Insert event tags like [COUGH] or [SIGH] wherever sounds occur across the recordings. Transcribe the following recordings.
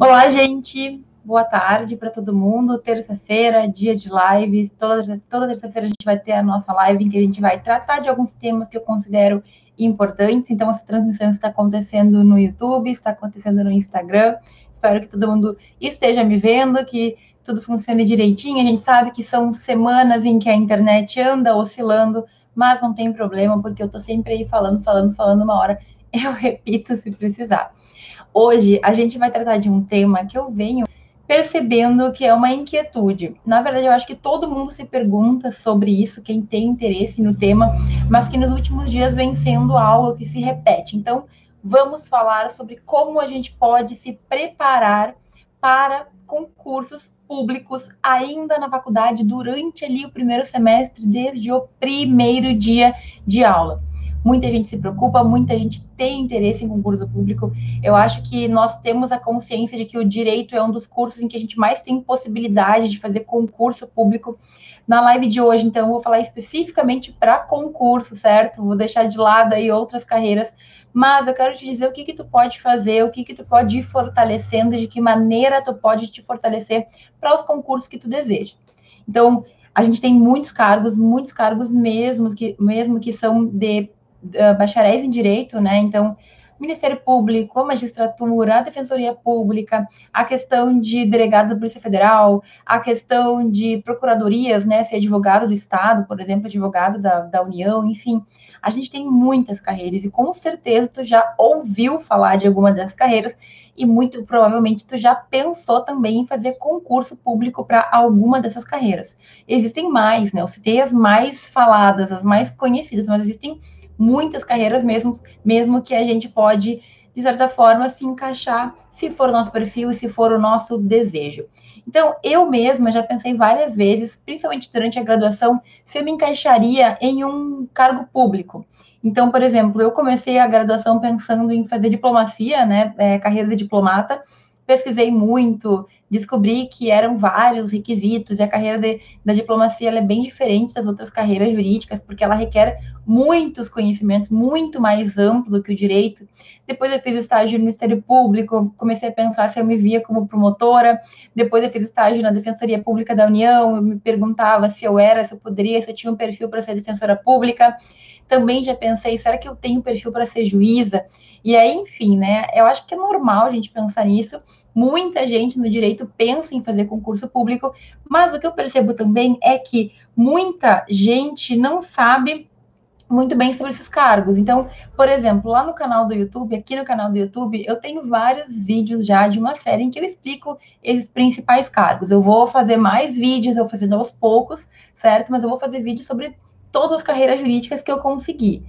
Olá, gente. Boa tarde para todo mundo. Terça-feira, dia de lives. Toda, toda terça-feira a gente vai ter a nossa live em que a gente vai tratar de alguns temas que eu considero importantes. Então, essa transmissão está acontecendo no YouTube, está acontecendo no Instagram. Espero que todo mundo esteja me vendo, que tudo funcione direitinho. A gente sabe que são semanas em que a internet anda oscilando, mas não tem problema, porque eu estou sempre aí falando, falando, falando uma hora. Eu [LAUGHS] repito se precisar. Hoje a gente vai tratar de um tema que eu venho percebendo que é uma inquietude. Na verdade, eu acho que todo mundo se pergunta sobre isso, quem tem interesse no tema, mas que nos últimos dias vem sendo algo que se repete. Então, vamos falar sobre como a gente pode se preparar para concursos públicos ainda na faculdade durante ali o primeiro semestre, desde o primeiro dia de aula muita gente se preocupa, muita gente tem interesse em concurso público. Eu acho que nós temos a consciência de que o direito é um dos cursos em que a gente mais tem possibilidade de fazer concurso público. Na live de hoje, então, eu vou falar especificamente para concurso, certo? Vou deixar de lado aí outras carreiras, mas eu quero te dizer o que que tu pode fazer, o que que tu pode ir fortalecendo, de que maneira tu pode te fortalecer para os concursos que tu deseja. Então, a gente tem muitos cargos, muitos cargos mesmo que, mesmo que são de uh, bacharéis em direito, né? Então, Ministério Público, a magistratura, a Defensoria Pública, a questão de delegado da Polícia Federal, a questão de procuradorias, né? Ser advogado do Estado, por exemplo, advogado da, da União, enfim. A gente tem muitas carreiras e com certeza tu já ouviu falar de alguma dessas carreiras e muito provavelmente tu já pensou também em fazer concurso público para alguma dessas carreiras. Existem mais, né? Eu citei as mais faladas, as mais conhecidas, mas existem muitas carreiras mesmo, mesmo que a gente pode, de certa forma, se encaixar se for o nosso perfil e se for o nosso desejo. Então, eu mesma já pensei várias vezes, principalmente durante a graduação, se eu me encaixaria em um cargo público. Então, por exemplo, eu comecei a graduação pensando em fazer diplomacia, né, é, carreira de diplomata, pesquisei muito, descobri que eram vários requisitos, e a carreira de, da diplomacia é bem diferente das outras carreiras jurídicas, porque ela requer muitos conhecimentos, muito mais amplo do que o direito. Depois eu fiz estágio no Ministério Público, comecei a pensar se eu me via como promotora, depois eu fiz estágio na Defensoria Pública da União, eu me perguntava se eu era, se eu poderia, se eu tinha um perfil para ser defensora pública. Também já pensei, será que eu tenho perfil para ser juíza? E aí, enfim, né? Eu acho que é normal a gente pensar nisso. Muita gente no direito pensa em fazer concurso público, mas o que eu percebo também é que muita gente não sabe muito bem sobre esses cargos. Então, por exemplo, lá no canal do YouTube, aqui no canal do YouTube, eu tenho vários vídeos já de uma série em que eu explico esses principais cargos. Eu vou fazer mais vídeos, eu vou fazendo aos poucos, certo? Mas eu vou fazer vídeos sobre todas as carreiras jurídicas que eu conseguir.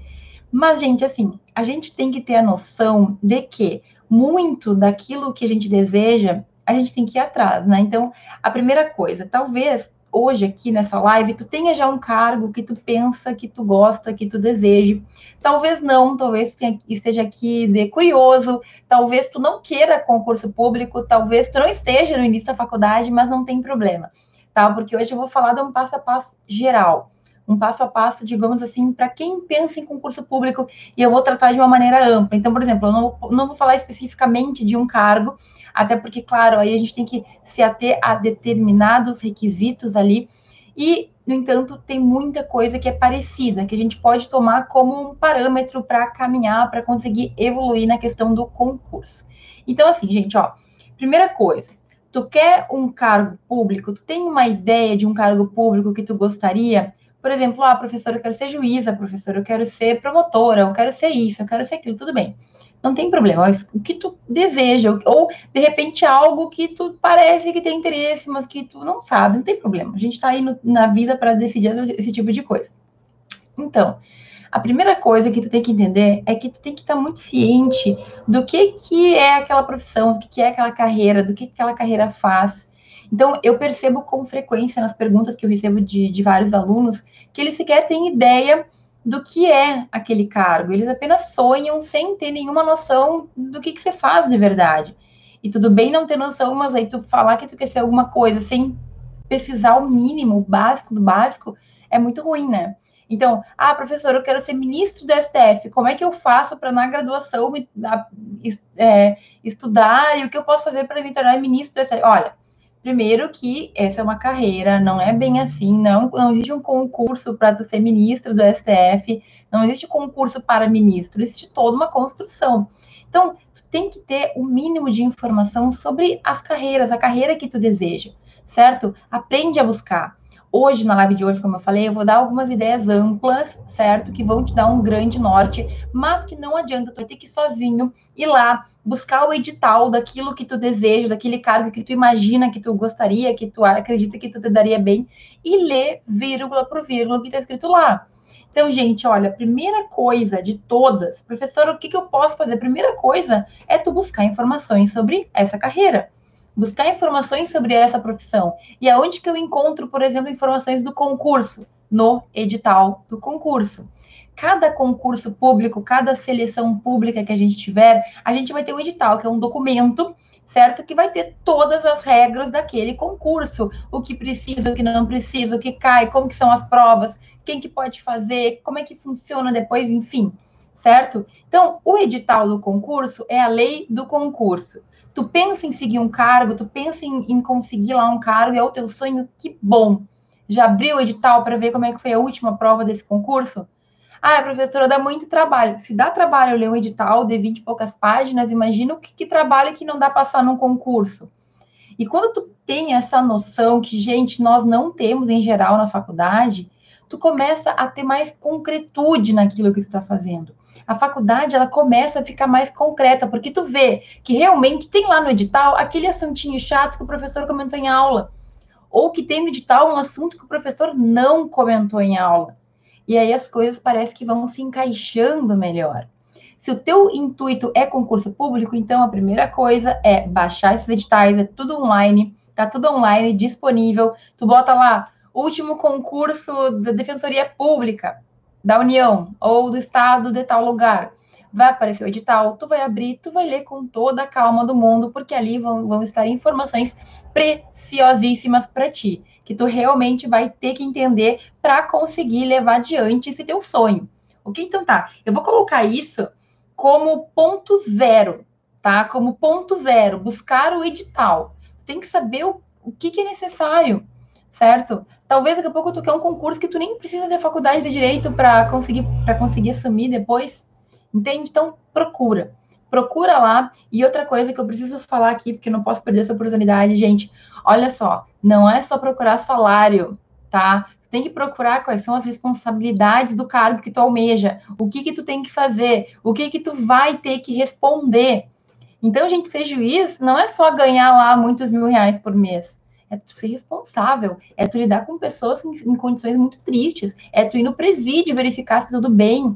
Mas, gente, assim, a gente tem que ter a noção de que muito daquilo que a gente deseja, a gente tem que ir atrás, né? Então, a primeira coisa, talvez hoje aqui nessa live tu tenha já um cargo que tu pensa, que tu gosta, que tu deseje. Talvez não, talvez tu esteja aqui de curioso, talvez tu não queira concurso público, talvez tu não esteja no início da faculdade, mas não tem problema, tá? Porque hoje eu vou falar de um passo a passo geral um passo a passo, digamos assim, para quem pensa em concurso público, e eu vou tratar de uma maneira ampla. Então, por exemplo, eu não, não vou falar especificamente de um cargo, até porque, claro, aí a gente tem que se ater a determinados requisitos ali, e, no entanto, tem muita coisa que é parecida, que a gente pode tomar como um parâmetro para caminhar, para conseguir evoluir na questão do concurso. Então, assim, gente, ó, primeira coisa, tu quer um cargo público, tu tem uma ideia de um cargo público que tu gostaria? Por exemplo, ah, professora, eu quero ser juíza, professora, eu quero ser promotora, eu quero ser isso, eu quero ser aquilo, tudo bem. Não tem problema, o que tu deseja, ou de repente algo que tu parece que tem interesse, mas que tu não sabe, não tem problema. A gente está aí no, na vida para decidir esse tipo de coisa. Então, a primeira coisa que tu tem que entender é que tu tem que estar tá muito ciente do que, que é aquela profissão, do que, que é aquela carreira, do que, que aquela carreira faz. Então, eu percebo com frequência nas perguntas que eu recebo de, de vários alunos que eles sequer têm ideia do que é aquele cargo. Eles apenas sonham sem ter nenhuma noção do que, que você faz de verdade. E tudo bem não ter noção, mas aí tu falar que tu quer ser alguma coisa sem pesquisar o mínimo, o básico do básico, é muito ruim, né? Então, ah, professor, eu quero ser ministro do STF, como é que eu faço para na graduação é, estudar e o que eu posso fazer para me tornar ministro do STF? Olha, primeiro que essa é uma carreira, não é bem assim, não, não existe um concurso para ser ministro do STF, não existe concurso para ministro, existe toda uma construção. Então, tu tem que ter o um mínimo de informação sobre as carreiras, a carreira que tu deseja, certo? Aprende a buscar. Hoje, na live de hoje, como eu falei, eu vou dar algumas ideias amplas, certo? Que vão te dar um grande norte, mas que não adianta tu ter que ir sozinho ir lá buscar o edital daquilo que tu deseja, daquele cargo que tu imagina que tu gostaria, que tu acredita que tu te daria bem, e ler vírgula por vírgula o que está escrito lá. Então, gente, olha, primeira coisa de todas, professor, o que, que eu posso fazer? Primeira coisa é tu buscar informações sobre essa carreira buscar informações sobre essa profissão. E aonde que eu encontro, por exemplo, informações do concurso? No edital do concurso. Cada concurso público, cada seleção pública que a gente tiver, a gente vai ter um edital, que é um documento, certo? Que vai ter todas as regras daquele concurso, o que precisa, o que não precisa, o que cai, como que são as provas, quem que pode fazer, como é que funciona depois, enfim, certo? Então, o edital do concurso é a lei do concurso tu pensa em seguir um cargo, tu pensa em, em conseguir lá um cargo, é o teu sonho, que bom. Já abriu o edital para ver como é que foi a última prova desse concurso? Ah, professora, dá muito trabalho. Se dá trabalho ler um edital de 20 e poucas páginas, imagina o que, que trabalho que não dá passar num concurso. E quando tu tem essa noção que, gente, nós não temos em geral na faculdade, tu começa a ter mais concretude naquilo que tu está fazendo a faculdade ela começa a ficar mais concreta, porque tu vê que realmente tem lá no edital aquele assuntinho chato que o professor comentou em aula, ou que tem no edital um assunto que o professor não comentou em aula. E aí as coisas parecem que vão se encaixando melhor. Se o teu intuito é concurso público, então a primeira coisa é baixar esses editais, é tudo online, tá tudo online, disponível. Tu bota lá, último concurso da Defensoria Pública, da União ou do Estado de tal lugar. Vai aparecer o edital, tu vai abrir, tu vai ler com toda a calma do mundo, porque ali vão, vão estar informações preciosíssimas para ti, que tu realmente vai ter que entender para conseguir levar adiante esse teu sonho. Ok? Então tá, eu vou colocar isso como ponto zero, tá? Como ponto zero, buscar o edital. Tem que saber o, o que, que é necessário certo? Talvez daqui a pouco tu quer um concurso que tu nem precisa de faculdade de direito para conseguir para conseguir assumir depois, entende? Então procura, procura lá. E outra coisa que eu preciso falar aqui, porque não posso perder essa oportunidade, gente. Olha só, não é só procurar salário, tá? Tu tem que procurar quais são as responsabilidades do cargo que tu almeja, o que que tu tem que fazer, o que que tu vai ter que responder. Então, gente, ser juiz não é só ganhar lá muitos mil reais por mês é tu ser responsável, é tu lidar com pessoas em, em condições muito tristes, é tu ir no presídio verificar se tudo bem.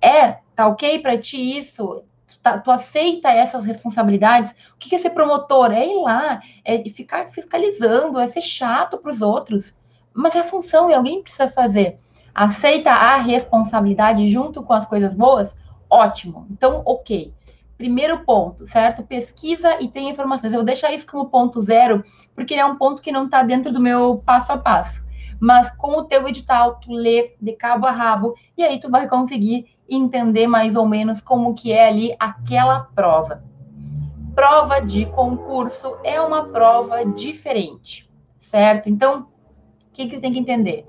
É, tá ok para ti isso? Tá, tu, aceita essas responsabilidades? O que, que é ser promotor? É ir lá, é ficar fiscalizando, é ser chato para os outros. Mas é a função e alguém precisa fazer. Aceita a responsabilidade junto com as coisas boas? Ótimo. Então, ok. Primeiro ponto, certo? Pesquisa e tem informações. Eu vou deixar isso como ponto zero, porque ele é um ponto que não está dentro do meu passo a passo. Mas com o teu edital, tu lê de cabo a rabo, e aí tu vai conseguir entender mais ou menos como que é ali aquela prova. Prova de concurso é uma prova diferente, certo? Então, o que, que você tem que entender?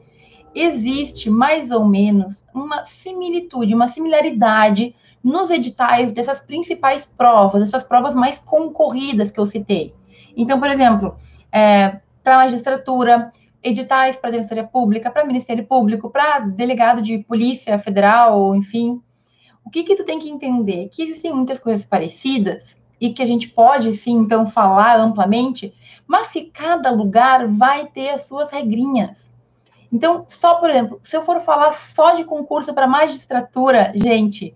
Existe mais ou menos uma similitude, uma similaridade nos editais dessas principais provas, essas provas mais concorridas que eu citei. Então, por exemplo, é, para magistratura, editais para defensoria pública, para ministério público, para delegado de polícia federal, enfim. O que que tu tem que entender? Que existem muitas coisas parecidas e que a gente pode, sim, então, falar amplamente, mas que cada lugar vai ter as suas regrinhas. Então, só, por exemplo, se eu for falar só de concurso para magistratura, gente,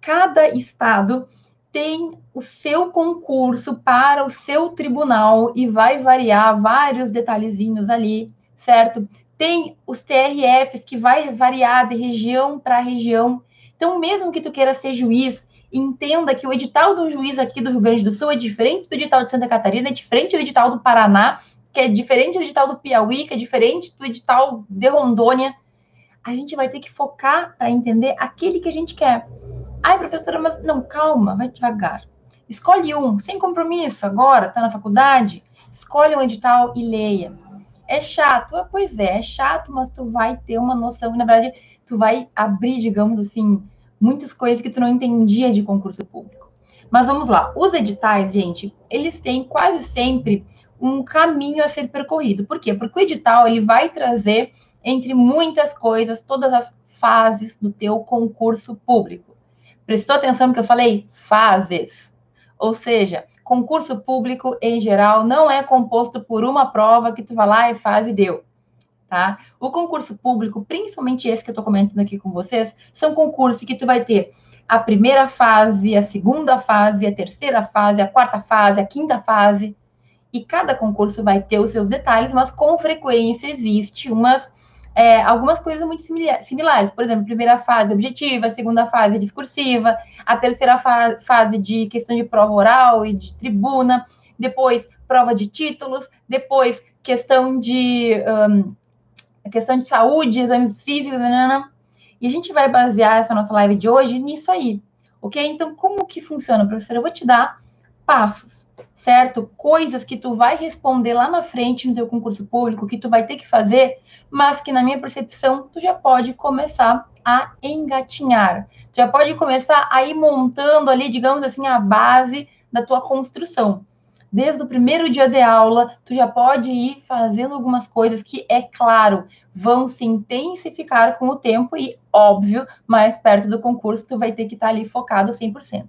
cada estado tem o seu concurso para o seu tribunal e vai variar vários detalhezinhos ali, certo? Tem os TRFs que vai variar de região para região. Então, mesmo que tu queira ser juiz, entenda que o edital do juiz aqui do Rio Grande do Sul é diferente do edital de Santa Catarina, é diferente do edital do Paraná, que é diferente do edital do Piauí, que é diferente do edital de Rondônia a gente vai ter que focar para entender aquele que a gente quer. Ai, professora, mas não, calma, vai devagar. Escolhe um, sem compromisso, agora, tá na faculdade, escolhe um edital e leia. É chato? Ah, pois é, é chato, mas tu vai ter uma noção, na verdade, tu vai abrir, digamos assim, muitas coisas que tu não entendia de concurso público. Mas vamos lá, os editais, gente, eles têm quase sempre um caminho a ser percorrido. Por quê? Porque o edital ele vai trazer entre muitas coisas todas as fases do teu concurso público. Prestou atenção no que eu falei? Fases. Ou seja, concurso público em geral não é composto por uma prova que tu vai lá e faz e deu. Tá? O concurso público, principalmente esse que eu estou comentando aqui com vocês, são concursos que tu vai ter a primeira fase, a segunda fase, a terceira fase, a quarta fase, a quinta fase, e cada concurso vai ter os seus detalhes, mas com frequência existe umas é, algumas coisas muito similares. Por exemplo, primeira fase objetiva, segunda fase discursiva, a terceira fa fase de questão de prova oral e de tribuna, depois prova de títulos, depois questão de um, questão de saúde, exames físicos, nanana. e a gente vai basear essa nossa live de hoje nisso aí, ok? Então, como que funciona, professora? Eu vou te dar passos, certo? Coisas que tu vai responder lá na frente no teu concurso público, que tu vai ter que fazer, mas que na minha percepção tu já pode começar a engatinhar. Tu já pode começar a ir montando ali, digamos assim, a base da tua construção. Desde o primeiro dia de aula, tu já pode ir fazendo algumas coisas que, é claro, vão se intensificar com o tempo e, óbvio, mais perto do concurso, tu vai ter que estar ali focado 100%.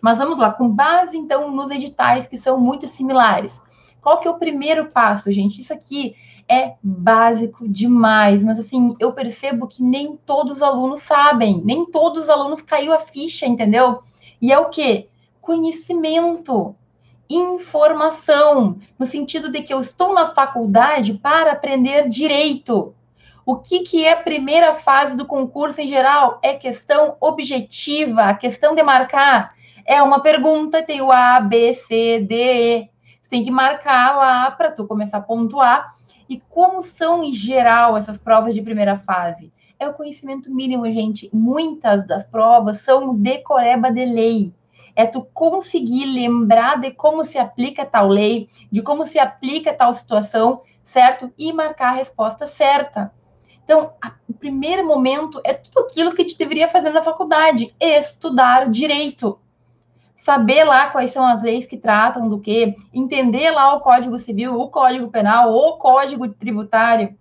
Mas vamos lá, com base então nos editais que são muito similares. Qual que é o primeiro passo, gente? Isso aqui é básico demais, mas assim, eu percebo que nem todos os alunos sabem, nem todos os alunos caiu a ficha, entendeu? E é o que? Conhecimento, informação, no sentido de que eu estou na faculdade para aprender direito. O que, que é a primeira fase do concurso em geral? É questão objetiva, a questão de marcar é uma pergunta, tem o A, B, C, D, E. Você tem que marcar lá para tu começar a pontuar. E como são, em geral, essas provas de primeira fase? É o conhecimento mínimo, gente. Muitas das provas são decoreba de lei. É tu conseguir lembrar de como se aplica tal lei, de como se aplica tal situação, certo? E marcar a resposta certa. Então, a, o primeiro momento é tudo aquilo que gente deveria fazer na faculdade: estudar direito saber lá quais são as leis que tratam do que, entender lá o Código Civil, o Código Penal, o Código Tributário.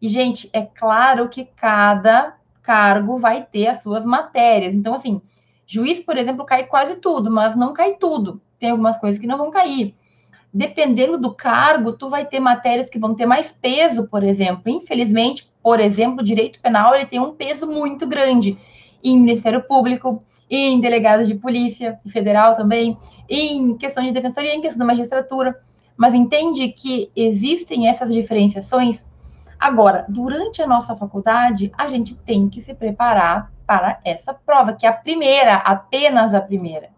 E, gente, é claro que cada cargo vai ter as suas matérias. Então, assim, juiz, por exemplo, cai quase tudo, mas não cai tudo. Tem algumas coisas que não vão cair. Dependendo do cargo, tu vai ter matérias que vão ter mais peso, por exemplo. Infelizmente, por exemplo, o direito penal ele tem um peso muito grande. em Ministério Público, em delegados de polícia federal também, em questão de defensoria, em questão da magistratura, mas entende que existem essas diferenciações. Agora, durante a nossa faculdade, a gente tem que se preparar para essa prova, que é a primeira, apenas a primeira.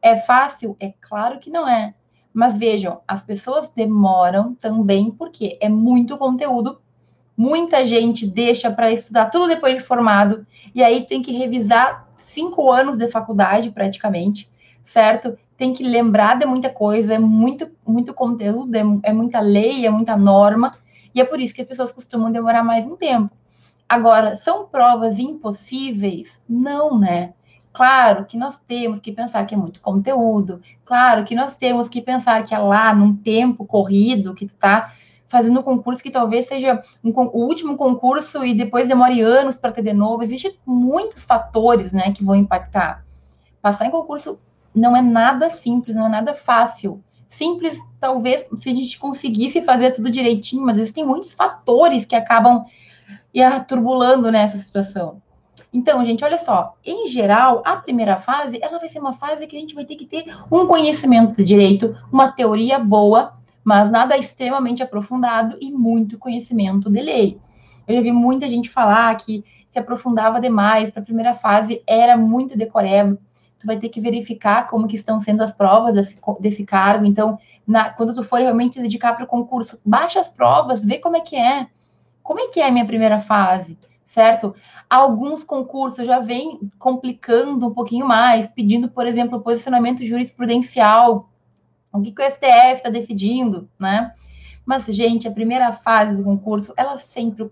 É fácil? É claro que não é. Mas vejam, as pessoas demoram também porque é muito conteúdo. Muita gente deixa para estudar tudo depois de formado e aí tem que revisar cinco anos de faculdade, praticamente, certo? Tem que lembrar de muita coisa, é muito, muito conteúdo, é, é muita lei, é muita norma, e é por isso que as pessoas costumam demorar mais um tempo. Agora, são provas impossíveis? Não, né? Claro que nós temos que pensar que é muito conteúdo, claro que nós temos que pensar que é lá num tempo corrido que tu está fazendo um concurso que talvez seja um, o último concurso e depois demore anos para ter de novo. Existem muitos fatores, né, que vão impactar. Passar em concurso não é nada simples, não é nada fácil. Simples, talvez, se a gente conseguisse fazer tudo direitinho, mas existem muitos fatores que acabam turbulando nessa situação. Então, gente, olha só, em geral, a primeira fase, ela vai ser uma fase que a gente vai ter que ter um conhecimento de direito, uma teoria boa, mas nada extremamente aprofundado e muito conhecimento de lei. Eu já vi muita gente falar que se aprofundava demais para a primeira fase, era muito decoreba. Tu vai ter que verificar como que estão sendo as provas desse, desse cargo. Então, na, quando tu for realmente dedicar para o concurso, baixa as provas, vê como é que é. Como é que é a minha primeira fase? certo? Alguns concursos já vêm complicando um pouquinho mais, pedindo, por exemplo, posicionamento jurisprudencial, o que, que o STF está decidindo, né? Mas, gente, a primeira fase do concurso, ela sempre,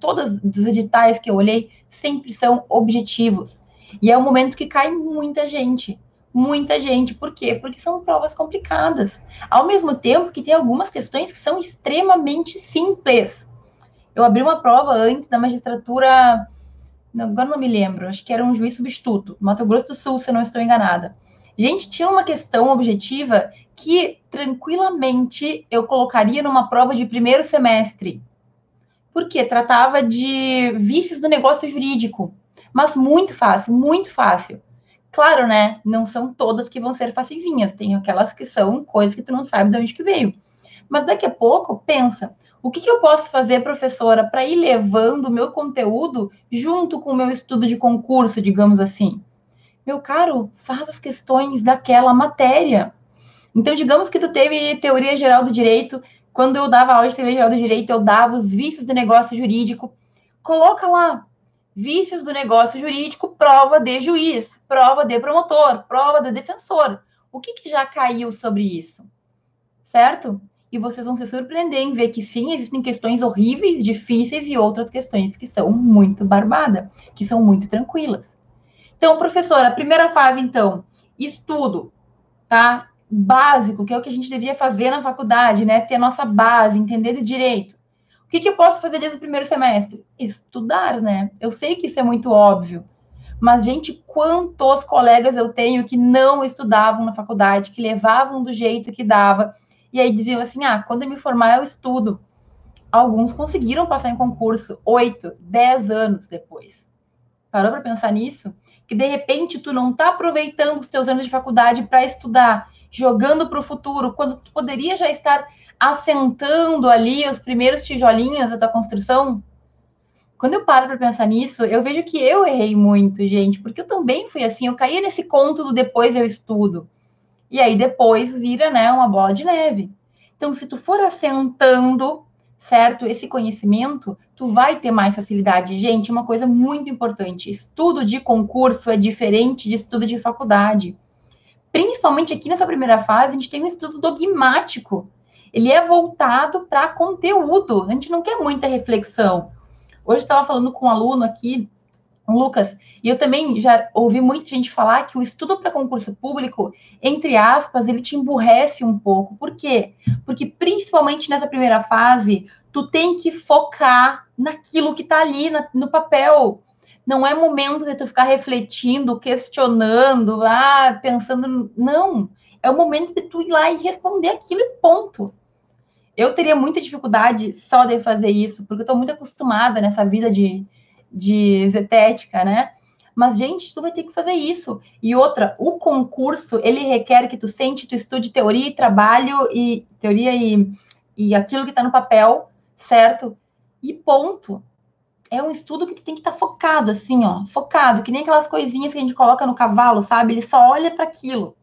todos os editais que eu olhei, sempre são objetivos. E é o momento que cai muita gente. Muita gente. Por quê? Porque são provas complicadas. Ao mesmo tempo que tem algumas questões que são extremamente simples. Eu abri uma prova antes da magistratura, agora não me lembro, acho que era um juiz substituto, Mato Grosso do Sul, se não estou enganada. Gente, tinha uma questão objetiva que tranquilamente eu colocaria numa prova de primeiro semestre. Porque tratava de vícios do negócio jurídico. Mas muito fácil, muito fácil. Claro, né? Não são todas que vão ser facinhas. Tem aquelas que são coisas que tu não sabe de onde que veio. Mas daqui a pouco, pensa, o que, que eu posso fazer, professora, para ir levando o meu conteúdo junto com o meu estudo de concurso, digamos assim? Meu caro, faz as questões daquela matéria. Então, digamos que tu teve teoria geral do direito. Quando eu dava aula de teoria geral do direito, eu dava os vícios do negócio jurídico. Coloca lá, vícios do negócio jurídico, prova de juiz, prova de promotor, prova de defensor. O que, que já caiu sobre isso? Certo? e vocês vão se surpreender em ver que sim, existem questões horríveis, difíceis e outras questões que são muito barbada, que são muito tranquilas. Então, professora, primeira fase, então, estudo, tá? Básico, que é o que a gente devia fazer na faculdade, né? Ter a nossa base, entender de direito. O que, que eu posso fazer desde o primeiro semestre? Estudar, né? Eu sei que isso é muito óbvio, mas, gente, quantos colegas eu tenho que não estudavam na faculdade, que levavam do jeito que dava, e aí diziam assim: ah, quando eu me formar, eu estudo. Alguns conseguiram passar em concurso oito, dez anos depois. Parou para pensar nisso? Que de repente tu não está aproveitando os teus anos de faculdade para estudar, jogando para o futuro, quando tu poderia já estar assentando ali os primeiros tijolinhos da tua construção? Quando eu paro para pensar nisso, eu vejo que eu errei muito, gente, porque eu também fui assim, eu caí nesse conto do depois eu estudo. E aí depois vira, né, uma bola de neve. Então, se tu for assentando, certo, esse conhecimento, tu vai ter mais facilidade. Gente, uma coisa muito importante, estudo de concurso é diferente de estudo de faculdade. Principalmente aqui nessa primeira fase, a gente tem um estudo dogmático. Ele é voltado para conteúdo. A gente não quer muita reflexão. Hoje estava falando com um aluno aqui Lucas, e eu também já ouvi muita gente falar que o estudo para concurso público, entre aspas, ele te emburrece um pouco. Por quê? Porque principalmente nessa primeira fase, tu tem que focar naquilo que está ali na, no papel. Não é momento de tu ficar refletindo, questionando, ah, pensando. Não. É o momento de tu ir lá e responder aquilo e ponto. Eu teria muita dificuldade só de fazer isso, porque eu estou muito acostumada nessa vida de de zetética, né? Mas, gente, tu vai ter que fazer isso. E outra, o concurso, ele requer que tu sente, tu estude teoria e trabalho, e teoria e, e aquilo que está no papel, certo? E ponto. É um estudo que tem que estar tá focado, assim, ó, focado, que nem aquelas coisinhas que a gente coloca no cavalo, sabe? Ele só olha para aquilo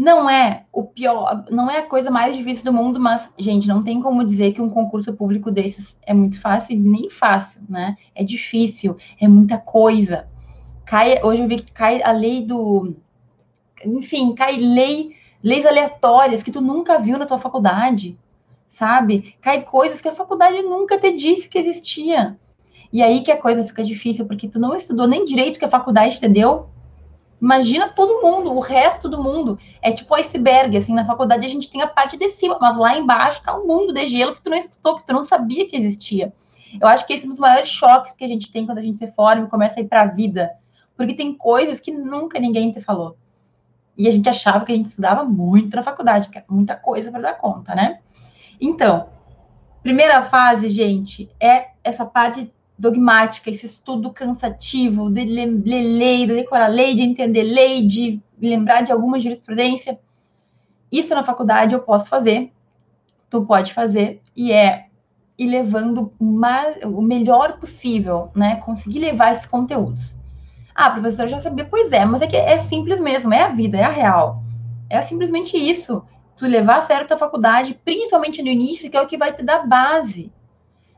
não é o pior, não é a coisa mais difícil do mundo, mas, gente, não tem como dizer que um concurso público desses é muito fácil, nem fácil, né? É difícil, é muita coisa. Cai, hoje eu vi que cai a lei do. Enfim, cai lei, leis aleatórias que tu nunca viu na tua faculdade, sabe? Cai coisas que a faculdade nunca te disse que existia. E aí que a coisa fica difícil, porque tu não estudou nem direito que a faculdade te deu, Imagina todo mundo, o resto do mundo. É tipo iceberg, assim, na faculdade a gente tem a parte de cima, mas lá embaixo tá um mundo de gelo que tu não estudou, que tu não sabia que existia. Eu acho que esse é um dos maiores choques que a gente tem quando a gente se forma e começa a ir para a vida. Porque tem coisas que nunca ninguém te falou. E a gente achava que a gente estudava muito na faculdade, que é muita coisa para dar conta, né? Então, primeira fase, gente, é essa parte dogmática, esse estudo cansativo de ler lei, de decorar lei, de entender lei, de lembrar de alguma jurisprudência. Isso na faculdade eu posso fazer, tu pode fazer, e é ir levando o melhor possível, né? Conseguir levar esses conteúdos. Ah, professor, já sabia, pois é, mas é que é simples mesmo, é a vida, é a real. É simplesmente isso. Tu levar sério a tua faculdade, principalmente no início, que é o que vai te dar base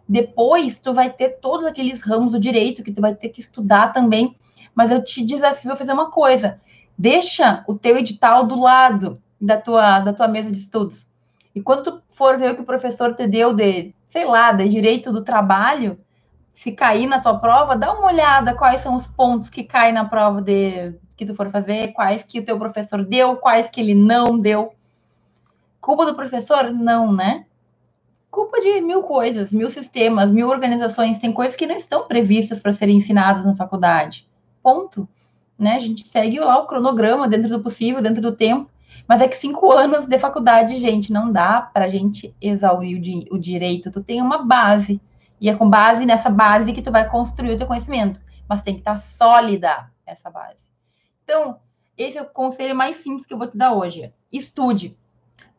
Depois, tu vai ter todos aqueles ramos do direito que tu vai ter que estudar também. Mas eu te desafio a fazer uma coisa: deixa o teu edital do lado da tua, da tua mesa de estudos. E quando tu for ver o que o professor te deu de, sei lá, de direito do trabalho, se cair na tua prova, dá uma olhada quais são os pontos que caem na prova de que tu for fazer, quais que o teu professor deu, quais que ele não deu. Culpa do professor? Não, né? Culpa de mil coisas, mil sistemas, mil organizações. Tem coisas que não estão previstas para serem ensinadas na faculdade. Ponto. Né? A gente segue lá o cronograma dentro do possível, dentro do tempo. Mas é que cinco anos de faculdade, gente, não dá para a gente exaurir o, di o direito. Tu tem uma base. E é com base nessa base que tu vai construir o teu conhecimento. Mas tem que estar tá sólida essa base. Então, esse é o conselho mais simples que eu vou te dar hoje. Estude.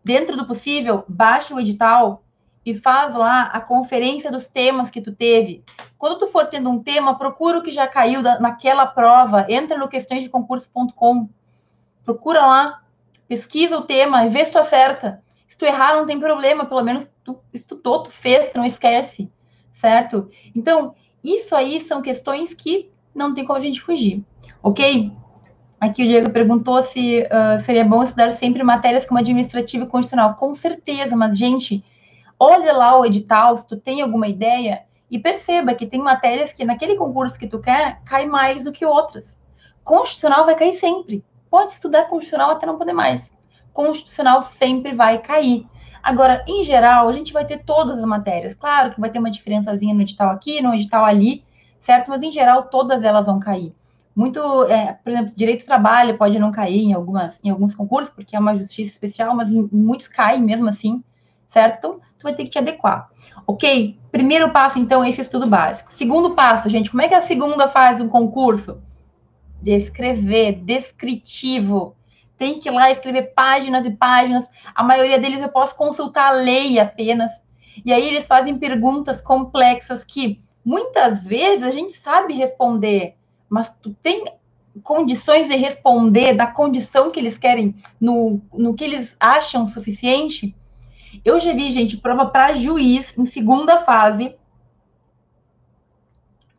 Dentro do possível, baixe o edital e faz lá a conferência dos temas que tu teve. Quando tu for tendo um tema, procura o que já caiu da, naquela prova, entra no questõesdeconcurso.com, procura lá, pesquisa o tema e vê se tu acerta. Se tu errar, não tem problema, pelo menos tu estudou, tu fez, tu não esquece, certo? Então, isso aí são questões que não tem como a gente fugir, ok? Aqui o Diego perguntou se uh, seria bom estudar sempre matérias como administrativa e constitucional. Com certeza, mas, gente, olha lá o edital, se tu tem alguma ideia, e perceba que tem matérias que naquele concurso que tu quer, cai mais do que outras. Constitucional vai cair sempre. Pode estudar constitucional até não poder mais. Constitucional sempre vai cair. Agora, em geral, a gente vai ter todas as matérias. Claro que vai ter uma diferençazinha no edital aqui, no edital ali, certo? Mas, em geral, todas elas vão cair muito, é, por exemplo, direito do trabalho pode não cair em, algumas, em alguns concursos, porque é uma justiça especial, mas em muitos caem mesmo assim, certo? Então, você vai ter que te adequar. Ok? Primeiro passo, então, é esse estudo básico. Segundo passo, gente, como é que a segunda faz um concurso? Descrever, descritivo. Tem que ir lá escrever páginas e páginas. A maioria deles eu posso consultar a lei apenas. E aí eles fazem perguntas complexas que muitas vezes a gente sabe responder mas tu tem condições de responder da condição que eles querem, no, no que eles acham suficiente. Eu já vi, gente, prova para juiz em segunda fase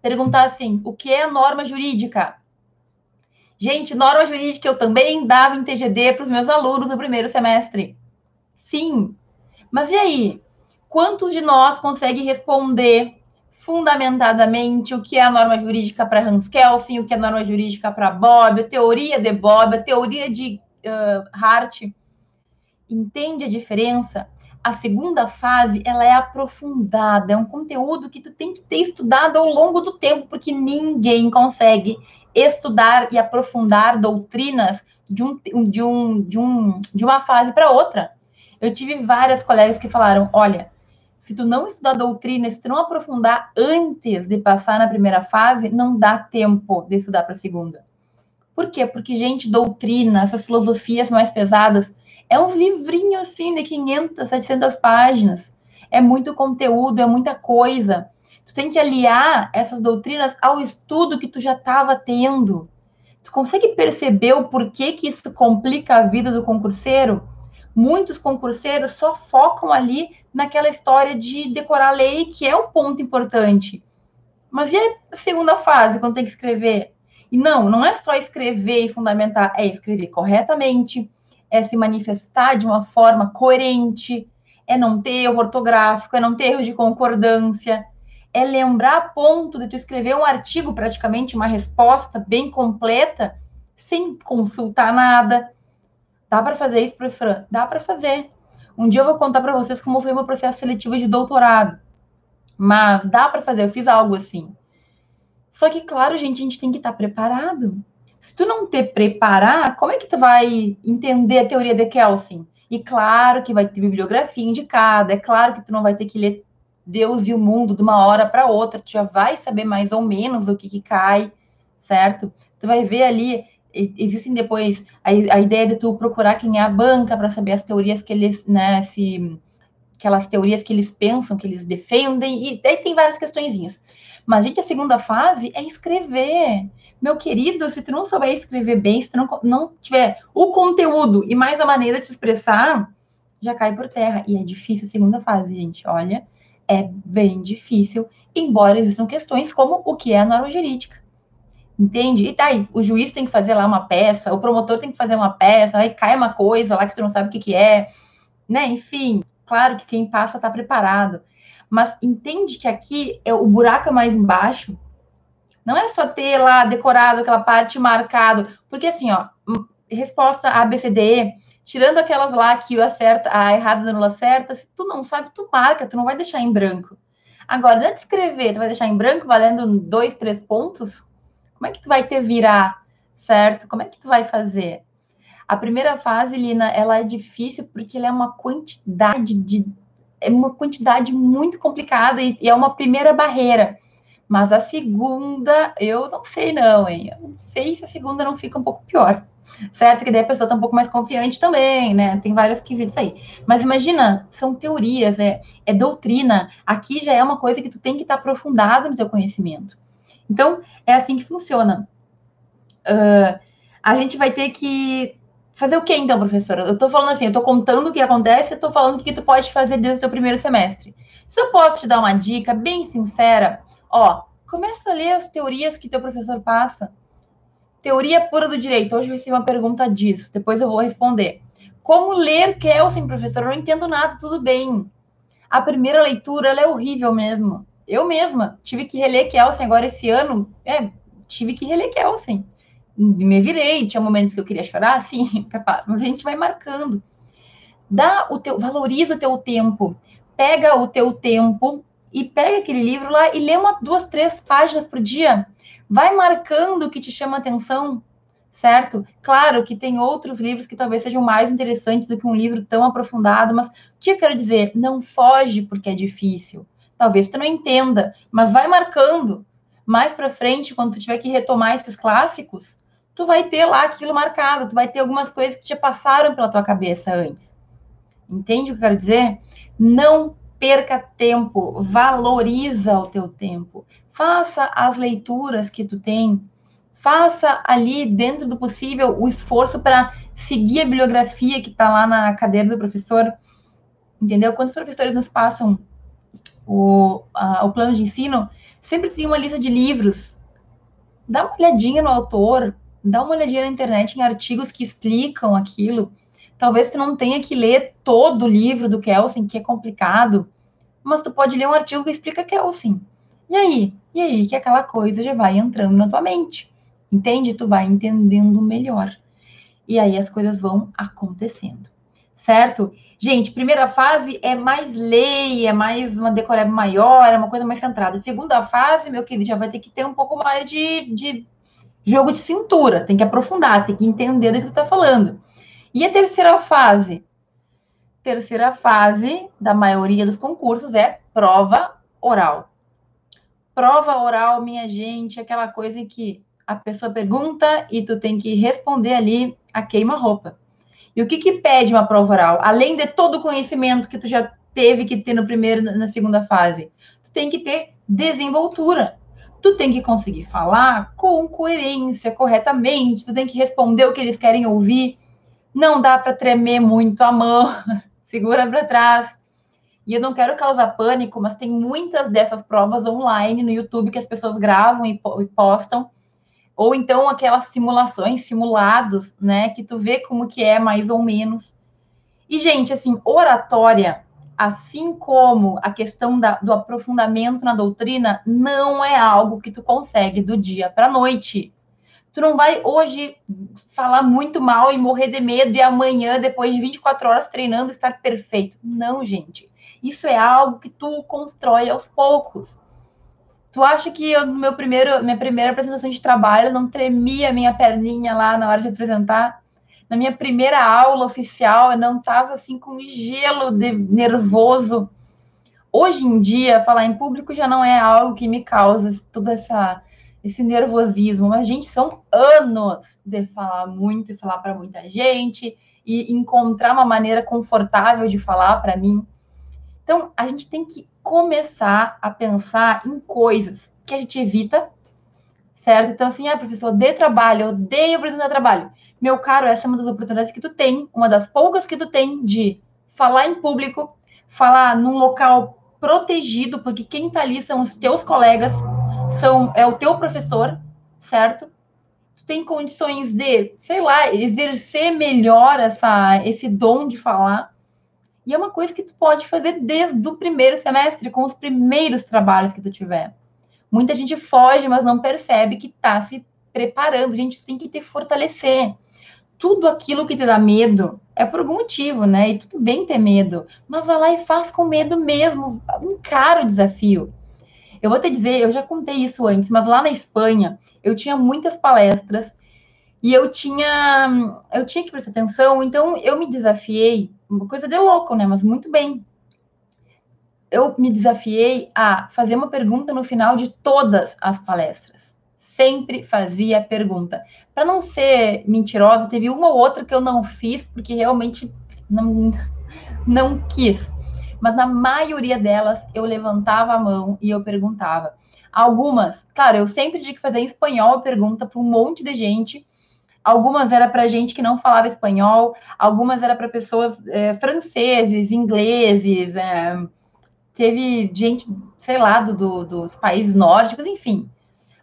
perguntar assim: o que é norma jurídica? Gente, norma jurídica eu também dava em TGD para os meus alunos no primeiro semestre. Sim. Mas e aí? Quantos de nós conseguem responder fundamentadamente o que é a norma jurídica para Hans Kelsen, o que é a norma jurídica para Bob, a teoria de Bob, a teoria de uh, Hart. Entende a diferença? A segunda fase, ela é aprofundada, é um conteúdo que tu tem que ter estudado ao longo do tempo, porque ninguém consegue estudar e aprofundar doutrinas de, um, de, um, de, um, de uma fase para outra. Eu tive várias colegas que falaram: olha, se tu não estudar doutrina, se tu não aprofundar antes de passar na primeira fase, não dá tempo de estudar para a segunda. Por quê? Porque, gente, doutrina, essas filosofias mais pesadas, é uns livrinhos assim de 500, 700 páginas. É muito conteúdo, é muita coisa. Tu tem que aliar essas doutrinas ao estudo que tu já estava tendo. Tu consegue perceber o porquê que isso complica a vida do concurseiro? Muitos concurseiros só focam ali naquela história de decorar a lei, que é um ponto importante. Mas e a segunda fase, quando tem que escrever? E não, não é só escrever e fundamentar, é escrever corretamente, é se manifestar de uma forma coerente, é não ter erro ortográfico, é não ter erro de concordância, é lembrar a ponto de tu escrever um artigo, praticamente uma resposta bem completa, sem consultar nada. Dá para fazer isso, Fran? Dá para fazer. Um dia eu vou contar para vocês como foi meu processo seletivo de doutorado. Mas dá para fazer, eu fiz algo assim. Só que, claro, gente, a gente tem que estar tá preparado. Se tu não te preparar, como é que tu vai entender a teoria de Kelsen? E claro que vai ter bibliografia indicada, é claro que tu não vai ter que ler Deus e o mundo de uma hora para outra, tu já vai saber mais ou menos o que, que cai, certo? Tu vai ver ali existem depois a, a, ideia de tu procurar quem é a banca para saber as teorias que eles, né, se aquelas teorias que eles pensam, que eles defendem, e daí tem várias questõezinhas. Mas, gente, a segunda fase é escrever. Meu querido, se tu não souber escrever bem, se tu não, não tiver o conteúdo e mais a maneira de se expressar, já cai por terra. E é difícil a segunda fase, gente. Olha, É bem difícil, embora existam questões como o que é a norma jurídica. Entende? E tá aí, o juiz tem que fazer lá uma peça, o promotor tem que fazer uma peça, aí cai uma coisa lá que tu não sabe o que, que é, né? Enfim, claro que quem passa está preparado. Mas entende que aqui é o buraco é mais embaixo. Não é só ter lá decorado aquela parte marcado, porque assim, ó, hum, resposta A, B, C, D, E, tirando aquelas lá que a certa, a errada anula certa, se tu não sabe, tu marca, tu não vai deixar em branco. Agora, antes de escrever, tu vai deixar em branco valendo dois, três pontos? Como é que tu vai ter virar, certo? Como é que tu vai fazer? A primeira fase, Lina, ela é difícil porque ela é uma quantidade de é uma quantidade muito complicada e, e é uma primeira barreira. Mas a segunda, eu não sei não, hein? Eu não sei se a segunda não fica um pouco pior. Certo? Que daí a pessoa tá um pouco mais confiante também, né? Tem vários quesitos aí. Mas imagina, são teorias, é, é doutrina. Aqui já é uma coisa que tu tem que estar tá aprofundado no teu conhecimento. Então, é assim que funciona. Uh, a gente vai ter que fazer o que então, professora? Eu estou falando assim, eu estou contando o que acontece, eu estou falando o que tu pode fazer desde o seu primeiro semestre. Se eu posso te dar uma dica bem sincera, ó, começa a ler as teorias que teu professor passa. Teoria pura do direito. Hoje vai ser uma pergunta disso, depois eu vou responder. Como ler Kelsen, professor? Eu não entendo nada, tudo bem. A primeira leitura, é horrível mesmo. Eu mesma tive que reler Kelsen agora esse ano. É, tive que reler Kelsen. Me virei, tinha momentos que eu queria chorar, sim, [LAUGHS] capaz, mas a gente vai marcando. Dá o teu, valoriza o teu tempo. Pega o teu tempo e pega aquele livro lá e lê uma, duas, três páginas por dia. Vai marcando o que te chama atenção, certo? Claro que tem outros livros que talvez sejam mais interessantes do que um livro tão aprofundado, mas o que eu quero dizer? Não foge porque é difícil. Talvez tu não entenda, mas vai marcando. Mais para frente, quando tu tiver que retomar esses clássicos, tu vai ter lá aquilo marcado, tu vai ter algumas coisas que já passaram pela tua cabeça antes. Entende o que eu quero dizer? Não perca tempo, valoriza o teu tempo. Faça as leituras que tu tem. Faça ali, dentro do possível, o esforço para seguir a bibliografia que está lá na cadeira do professor. Entendeu? Quando os professores nos passam o, o plano de ensino, sempre tem uma lista de livros. Dá uma olhadinha no autor, dá uma olhadinha na internet em artigos que explicam aquilo. Talvez tu não tenha que ler todo o livro do Kelsen, que é complicado, mas tu pode ler um artigo que explica Kelsen. E aí? E aí que aquela coisa já vai entrando na tua mente. Entende? Tu vai entendendo melhor. E aí as coisas vão acontecendo. Certo? Gente, primeira fase é mais lei, é mais uma decoreba maior, é uma coisa mais centrada. Segunda fase, meu querido, já vai ter que ter um pouco mais de, de jogo de cintura, tem que aprofundar, tem que entender do que tu está falando. E a terceira fase? Terceira fase da maioria dos concursos é prova oral. Prova oral, minha gente, é aquela coisa em que a pessoa pergunta e tu tem que responder ali a queima-roupa. E o que, que pede uma prova oral? Além de todo o conhecimento que tu já teve que ter no primeiro na segunda fase, tu tem que ter desenvoltura. Tu tem que conseguir falar com coerência, corretamente, tu tem que responder o que eles querem ouvir. Não dá para tremer muito a mão, [LAUGHS] segura para trás. E eu não quero causar pânico, mas tem muitas dessas provas online no YouTube que as pessoas gravam e postam ou então aquelas simulações, simulados, né, que tu vê como que é mais ou menos. E, gente, assim, oratória, assim como a questão da, do aprofundamento na doutrina, não é algo que tu consegue do dia para noite. Tu não vai hoje falar muito mal e morrer de medo e amanhã, depois de 24 horas treinando, estar perfeito. Não, gente. Isso é algo que tu constrói aos poucos. Tu acha que eu, no meu primeiro, minha primeira apresentação de trabalho, não tremia minha perninha lá na hora de apresentar? Na minha primeira aula oficial, eu não estava assim com gelo de nervoso. Hoje em dia, falar em público já não é algo que me causa todo essa, esse nervosismo, mas, gente, são anos de falar muito e falar para muita gente e encontrar uma maneira confortável de falar para mim. Então, a gente tem que começar a pensar em coisas que a gente evita, certo? Então, assim, ah, professor, dê trabalho, odeio apresentar trabalho. Meu caro, essa é uma das oportunidades que tu tem, uma das poucas que tu tem de falar em público, falar num local protegido, porque quem está ali são os teus colegas, são é o teu professor, certo? Tu tem condições de, sei lá, exercer melhor essa, esse dom de falar. E é uma coisa que tu pode fazer desde o primeiro semestre, com os primeiros trabalhos que tu tiver. Muita gente foge, mas não percebe que está se preparando. Gente tem que te fortalecer. Tudo aquilo que te dá medo é por algum motivo, né? E tudo bem ter medo, mas vai lá e faz com medo mesmo. Encara o desafio. Eu vou te dizer, eu já contei isso antes, mas lá na Espanha eu tinha muitas palestras e eu tinha eu tinha que prestar atenção, então eu me desafiei, uma coisa de louco, né? Mas muito bem. Eu me desafiei a fazer uma pergunta no final de todas as palestras. Sempre fazia pergunta. Para não ser mentirosa, teve uma ou outra que eu não fiz porque realmente não, não quis mas na maioria delas eu levantava a mão e eu perguntava. Algumas, claro, eu sempre tive que fazer em espanhol a pergunta para um monte de gente. Algumas era para gente que não falava espanhol, algumas era para pessoas é, franceses, ingleses, é, teve gente, sei lá, do, do, dos países nórdicos, enfim.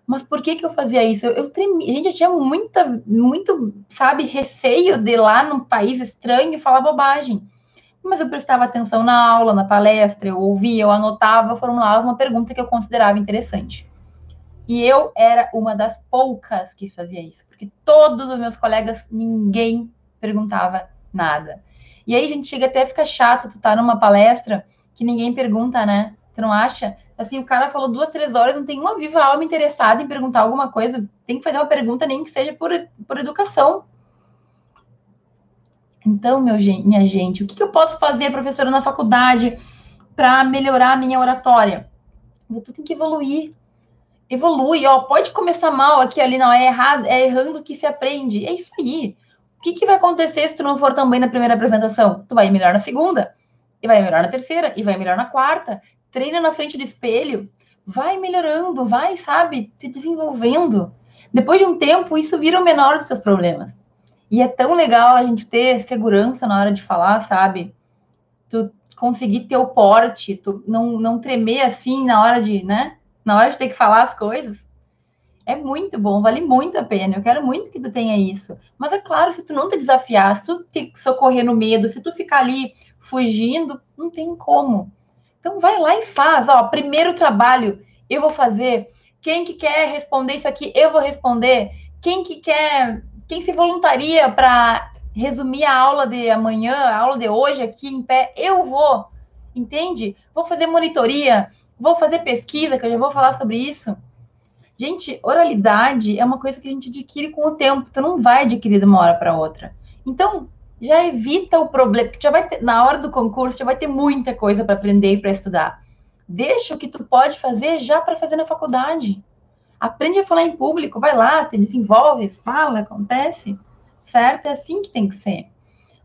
Mas por que que eu fazia isso? Eu, eu tremi, gente, eu tinha muita, muito, sabe, receio de ir lá num país estranho falar bobagem mas eu prestava atenção na aula, na palestra, eu ouvia, eu anotava, eu formulava uma pergunta que eu considerava interessante. E eu era uma das poucas que fazia isso, porque todos os meus colegas, ninguém perguntava nada. E aí, gente, chega até a ficar chato, tu tá numa palestra que ninguém pergunta, né? Tu não acha? Assim, o cara falou duas, três horas, não tem uma viva alma interessada em perguntar alguma coisa. Tem que fazer uma pergunta, nem que seja por, por educação. Então, meu, minha gente, o que, eu posso fazer, professora, na faculdade para melhorar a minha oratória? Tu tem que evoluir. Evolui, ó. Pode começar mal aqui, ali, não. É errado, é errando que se aprende. É isso aí. O que, que vai acontecer se tu não for tão bem na primeira apresentação? Tu vai melhor na segunda, e vai melhor na terceira, e vai melhor na quarta. Treina na frente do espelho. Vai melhorando, vai, sabe, se desenvolvendo. Depois de um tempo, isso vira o menor dos seus problemas. E é tão legal a gente ter segurança na hora de falar, sabe? Tu conseguir ter o porte, tu não, não tremer assim na hora de, né? Na hora de ter que falar as coisas. É muito bom, vale muito a pena. Eu quero muito que tu tenha isso. Mas é claro, se tu não te desafiar, se tu te socorrer no medo, se tu ficar ali fugindo, não tem como. Então vai lá e faz. Ó, primeiro trabalho eu vou fazer. Quem que quer responder isso aqui, eu vou responder. Quem que quer quem se voluntaria para resumir a aula de amanhã, a aula de hoje aqui em pé, eu vou, entende? Vou fazer monitoria, vou fazer pesquisa, que eu já vou falar sobre isso. Gente, oralidade é uma coisa que a gente adquire com o tempo, tu não vai adquirir de uma hora para outra. Então, já evita o problema, já vai ter, na hora do concurso, já vai ter muita coisa para aprender e para estudar. Deixa o que tu pode fazer já para fazer na faculdade. Aprende a falar em público, vai lá, te desenvolve, fala, acontece, certo? É assim que tem que ser,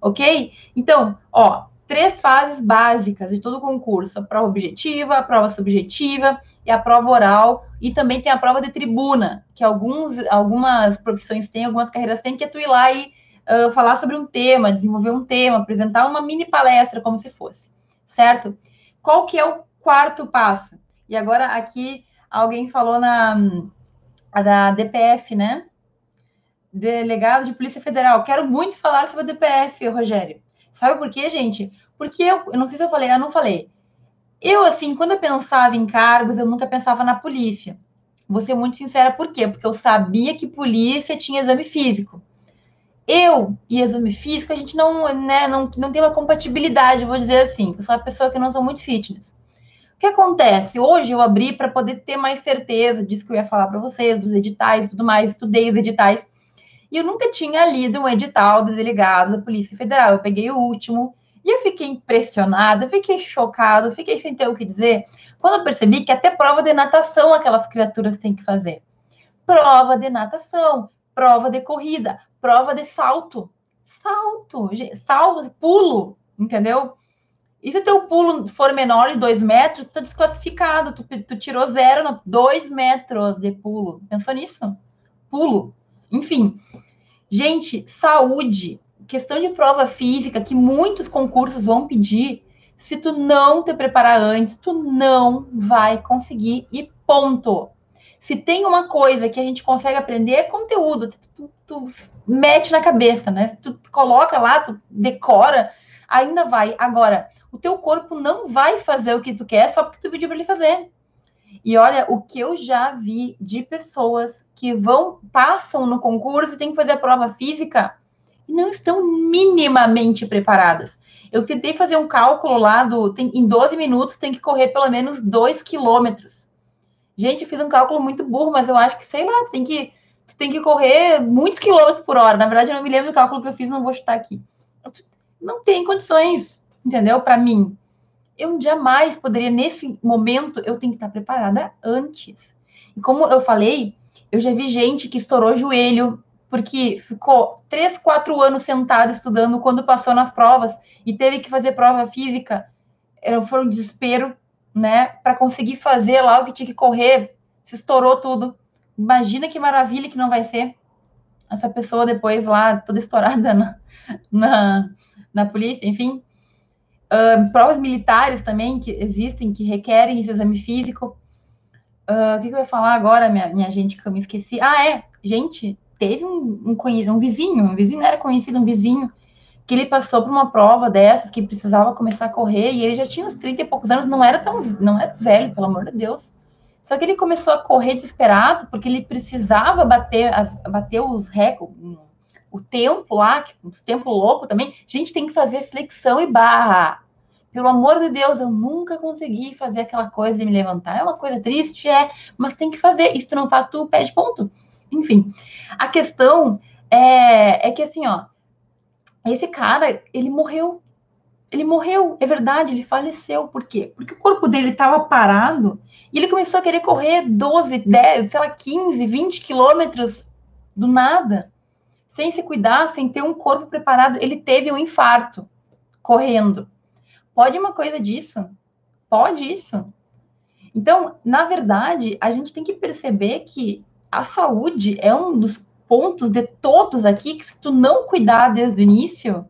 ok? Então, ó, três fases básicas de todo concurso: a prova objetiva, a prova subjetiva e a prova oral, e também tem a prova de tribuna, que alguns, algumas profissões têm, algumas carreiras têm, que é tu ir lá e uh, falar sobre um tema, desenvolver um tema, apresentar uma mini palestra, como se fosse, certo? Qual que é o quarto passo? E agora aqui alguém falou na da DPF, né? Delegado de Polícia Federal. Quero muito falar sobre a DPF, Rogério. Sabe por quê, gente? Porque eu, eu não sei se eu falei, eu não falei. Eu, assim, quando eu pensava em cargos, eu nunca pensava na polícia. Vou ser muito sincera, por quê? Porque eu sabia que polícia tinha exame físico. Eu e exame físico, a gente não, né, não, não tem uma compatibilidade, vou dizer assim. Eu sou uma pessoa que não sou muito fitness. O que acontece? Hoje eu abri para poder ter mais certeza disso que eu ia falar para vocês, dos editais e tudo mais, estudei os editais. E eu nunca tinha lido um edital de delegado da Polícia Federal. Eu peguei o último e eu fiquei impressionada, fiquei chocada, fiquei sem ter o que dizer, quando eu percebi que até prova de natação aquelas criaturas têm que fazer. Prova de natação, prova de corrida, prova de salto. Salto, salto, pulo, entendeu? E se o teu pulo for menor de dois metros, tu tá desclassificado. Tu, tu tirou zero, dois metros de pulo. Pensou nisso? Pulo. Enfim. Gente, saúde. Questão de prova física que muitos concursos vão pedir. Se tu não te preparar antes, tu não vai conseguir e ponto. Se tem uma coisa que a gente consegue aprender é conteúdo. Tu, tu, tu mete na cabeça, né? Tu coloca lá, tu decora, ainda vai. Agora, o teu corpo não vai fazer o que tu quer só porque tu pediu para ele fazer. E olha o que eu já vi de pessoas que vão, passam no concurso e tem que fazer a prova física e não estão minimamente preparadas. Eu tentei fazer um cálculo lá do. Tem, em 12 minutos tem que correr pelo menos 2 quilômetros. Gente, eu fiz um cálculo muito burro, mas eu acho que, sei lá, tem que, tem que correr muitos quilômetros por hora. Na verdade, eu não me lembro do cálculo que eu fiz, não vou chutar aqui. Não tem condições, entendeu? Para mim eu jamais poderia, nesse momento, eu tenho que estar preparada antes. E como eu falei, eu já vi gente que estourou joelho porque ficou três, quatro anos sentado estudando quando passou nas provas e teve que fazer prova física. Era, foi um desespero, né? Para conseguir fazer lá o que tinha que correr, se estourou tudo. Imagina que maravilha que não vai ser essa pessoa depois lá, toda estourada [LAUGHS] na, na, na polícia, enfim. Uh, provas militares também que existem, que requerem esse exame físico. Uh, o que, que, eu ia falar agora, minha, minha gente, que eu me esqueci? Ah, é, gente, teve um, um, um vizinho, um vizinho era conhecido, um vizinho, que ele passou por uma prova dessas, que precisava começar a correr, e ele já tinha uns 30 e poucos anos, não era tão, não era velho, pelo amor de Deus. Só que ele começou a correr desesperado, porque ele precisava bater, as, bater os recordes, o tempo lá, o tempo louco também, gente tem que fazer flexão e barra. Pelo amor de Deus, eu nunca consegui fazer aquela coisa de me levantar. É uma coisa triste, é, mas tem que fazer. Isso não faz, tu perde ponto. Enfim, a questão é, é que assim, ó, esse cara, ele morreu. Ele morreu, é verdade, ele faleceu. Por quê? Porque o corpo dele estava parado e ele começou a querer correr 12, 10, sei lá, 15, 20 quilômetros do nada sem se cuidar, sem ter um corpo preparado. Ele teve um infarto correndo. Pode uma coisa disso? Pode isso. Então, na verdade, a gente tem que perceber que a saúde é um dos pontos de todos aqui que se tu não cuidar desde o início,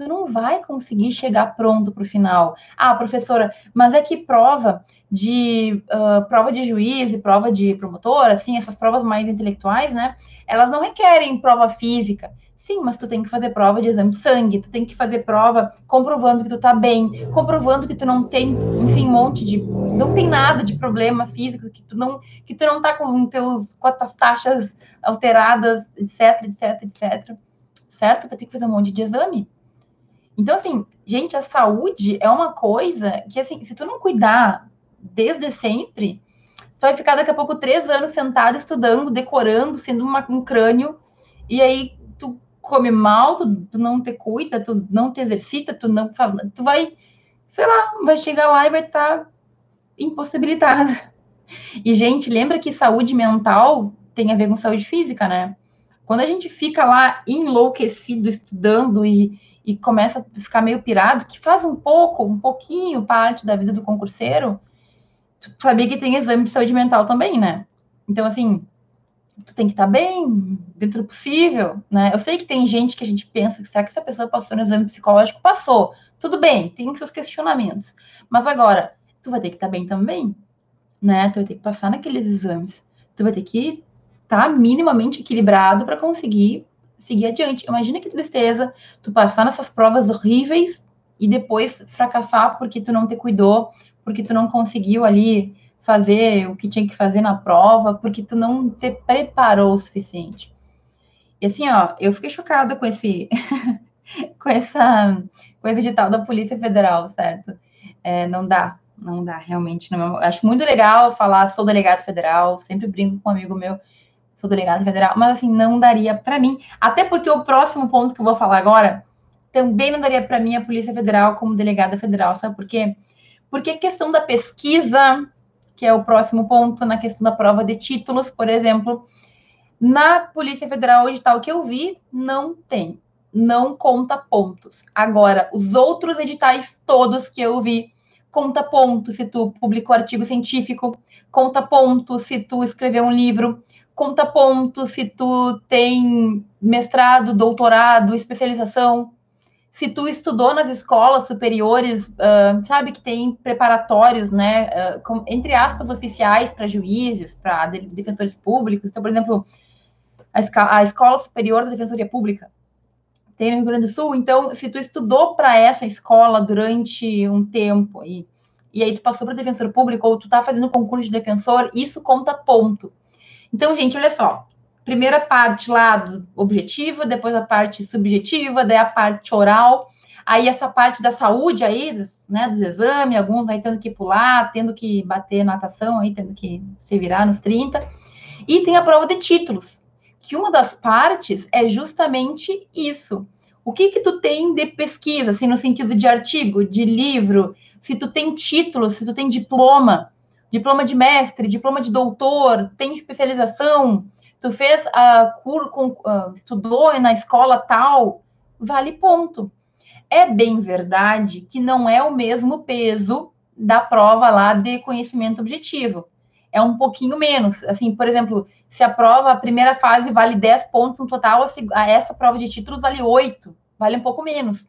tu não vai conseguir chegar pronto para o final. Ah, professora, mas é que prova de uh, prova de juiz e prova de promotor, assim, essas provas mais intelectuais, né? Elas não requerem prova física. Sim, mas tu tem que fazer prova de exame de sangue, tu tem que fazer prova comprovando que tu tá bem, comprovando que tu não tem, enfim, um monte de. não tem nada de problema físico, que tu não, que tu não tá com, teus, com as tuas taxas alteradas, etc, etc, etc. Certo? Vai ter que fazer um monte de exame. Então, assim, gente, a saúde é uma coisa que, assim, se tu não cuidar desde sempre, tu vai ficar daqui a pouco três anos sentado estudando, decorando, sendo uma, um crânio, e aí tu come mal, tu, tu, não te cuida, tu não te exercita, tu não faz, tu vai, sei lá, vai chegar lá e vai estar tá impossibilitado. [LAUGHS] E, gente, lembra que saúde mental tem a ver com saúde física, né? Quando a gente fica lá enlouquecido estudando e, e começa a ficar meio pirado, que faz um pouco, um pouquinho parte da vida do concurseiro, tu sabia que tem exame de saúde mental também, né? Então, assim, tu tem que estar bem, dentro do possível, né? Eu sei que tem gente que a gente pensa, será que essa pessoa passou no exame psicológico? Passou. Tudo bem, tem seus questionamentos. Mas agora, tu vai ter que estar bem também, né? Tu vai ter que passar naqueles exames. Tu vai ter que estar minimamente equilibrado para conseguir seguir adiante. Imagina que tristeza tu passar nessas provas horríveis e depois fracassar porque tu não te cuidou, porque tu não conseguiu ali fazer o que tinha que fazer na prova, porque tu não te preparou o suficiente. E assim, ó, eu fiquei chocada com esse [LAUGHS] com essa com esse edital da Polícia Federal, certo? É, não dá, não dá, realmente. Não, acho muito legal falar, sou delegado federal, sempre brinco com um amigo meu, sou delegado federal, mas assim, não daria para mim, até porque o próximo ponto que eu vou falar agora também não daria para mim a Polícia Federal como delegada federal, sabe por quê? Porque a questão da pesquisa, que é o próximo ponto, na questão da prova de títulos, por exemplo, na Polícia Federal, edital que eu vi, não tem. Não conta pontos. Agora, os outros editais todos que eu vi, conta ponto se tu publicou artigo científico, conta ponto se tu escreveu um livro, conta ponto se tu tem mestrado, doutorado, especialização. se tu estudou nas escolas superiores, uh, sabe que tem preparatórios, né, uh, com, entre aspas, oficiais para juízes, para de, defensores públicos. Então, por exemplo, a, a, Escola Superior da Defensoria Pública tem no Rio Grande do Sul. Então, se tu estudou para essa escola durante um tempo e, e aí tu passou para defensor público ou tu tá fazendo concurso de defensor, isso conta ponto. Então, gente, olha só. Primeira parte lá do objetivo, depois a parte subjetiva, daí a parte oral, aí essa parte da saúde aí, dos, né, dos exames, alguns aí tendo que pular, tendo que bater natação aí, tendo que se virar nos 30, e tem a prova de títulos, que uma das partes é justamente isso. O que que tu tem de pesquisa, assim, no sentido de artigo, de livro, se tu tem título, se tu tem diploma, diploma de mestre, diploma de doutor, tem especialização, tu fez a uh, estudou na escola tal, vale ponto. É bem verdade que não é o mesmo peso da prova lá de conhecimento objetivo. É um pouquinho menos. Assim, por exemplo, se a prova, a primeira fase vale 10 pontos no total, essa prova de títulos vale 8, vale um pouco menos.